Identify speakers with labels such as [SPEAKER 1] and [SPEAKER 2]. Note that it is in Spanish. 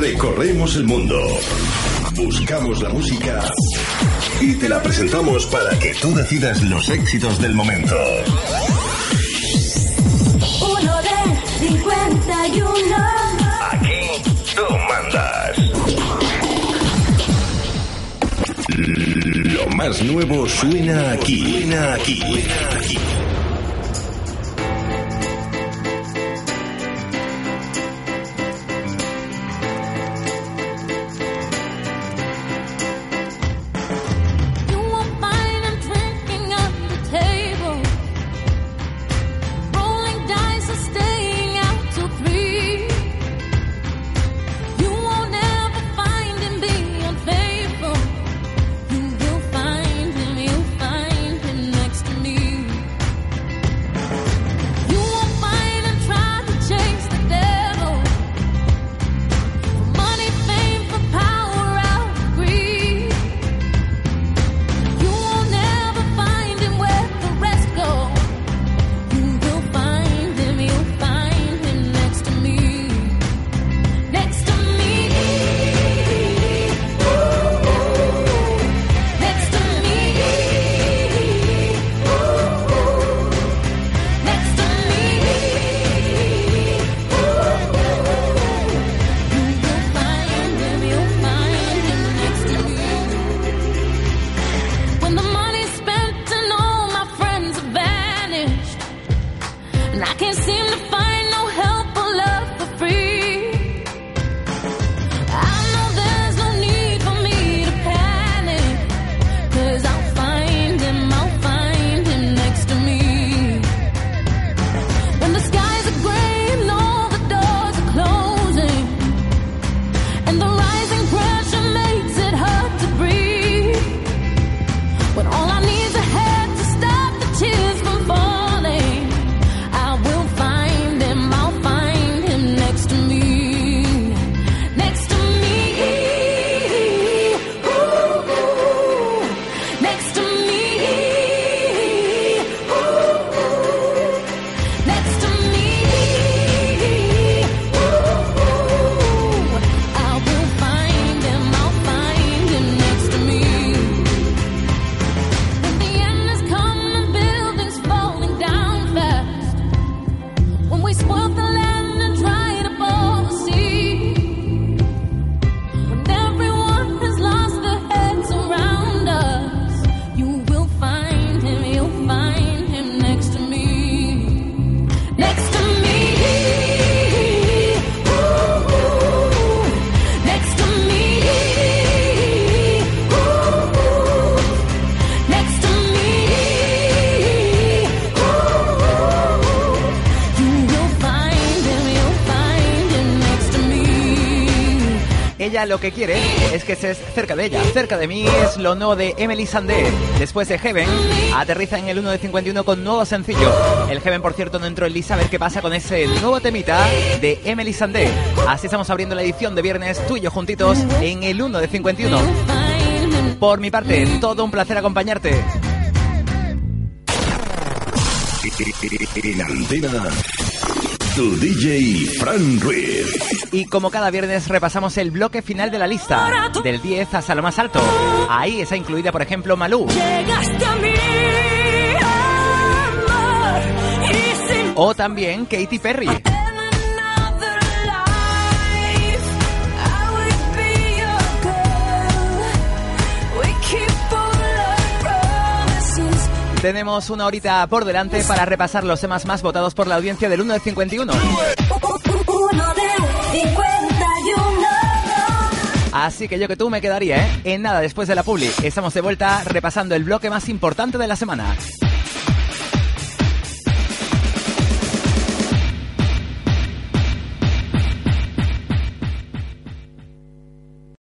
[SPEAKER 1] Recorremos el mundo. Buscamos la música y te la presentamos para que tú decidas los éxitos del momento.
[SPEAKER 2] Uno de 51.
[SPEAKER 1] Aquí tú mandas. Lo más nuevo suena aquí. Suena aquí. Suena aquí.
[SPEAKER 2] And I can't seem to find
[SPEAKER 3] Ella lo que quiere es que estés cerca de ella, cerca de mí es lo nuevo de Emily Sandé. Después de Heaven, aterriza en el 1 de 51 con nuevo sencillo. El Heaven, por cierto, no entró en lista a ver qué pasa con ese nuevo temita de Emily Sandé. Así estamos abriendo la edición de viernes, tú y yo juntitos, en el 1 de 51. Por mi parte, todo un placer acompañarte.
[SPEAKER 1] En tu DJ Fran Ruiz.
[SPEAKER 3] Y como cada viernes repasamos el bloque final de la lista, del 10 hasta lo más alto. Ahí está incluida, por ejemplo, Malú.
[SPEAKER 2] Llegaste a mí, amor, y sin
[SPEAKER 3] O también Katy Perry. Tenemos una horita por delante para repasar los temas más votados por la audiencia del 1 de 51.
[SPEAKER 2] Uno de 51.
[SPEAKER 3] Así que yo que tú me quedaría, ¿eh? En nada, después de la publi, estamos de vuelta repasando el bloque más importante de la semana.